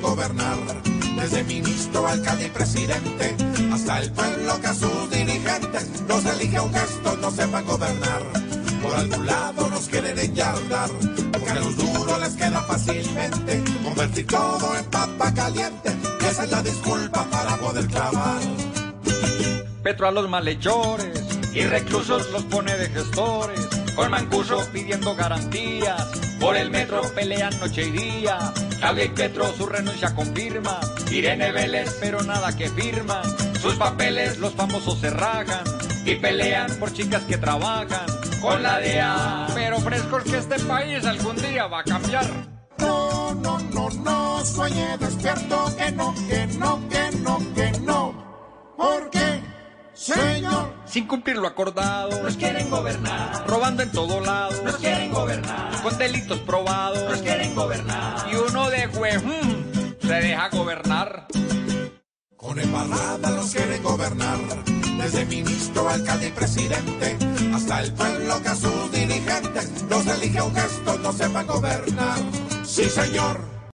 gobernar. Desde ministro, alcalde y presidente, hasta el pueblo que a sus dirigentes nos elige un gesto, no sepan gobernar. Por algún lado nos quieren enyardar, porque a los duros les queda fácilmente convertir todo en papa caliente. Esa es la disculpa para poder clavar. Petro a los malhechores y reclusos los pone de gestores. Con Mancuso pidiendo garantías, por el metro pelean noche y día. Y Petro su renuncia confirma. Irene Vélez, pero nada que firma. Sus papeles los famosos se rajan y pelean por chicas que trabajan con la DEA. Pero frescos que este país algún día va a cambiar. No, no, no, no, sueñe despierto que no, que no, que no, que no. ¿Por qué, señor? Sin cumplir lo acordado, Nos quieren gobernar, robando en todo lado, nos quieren gobernar, con delitos probados. nos quieren gobernar. Y uno de jue, mm, se deja gobernar. Con embarrada los quieren gobernar, desde ministro, alcalde y presidente, hasta el pueblo que a sus dirigentes los elige un gesto, no sepan gobernar. Sí, señor.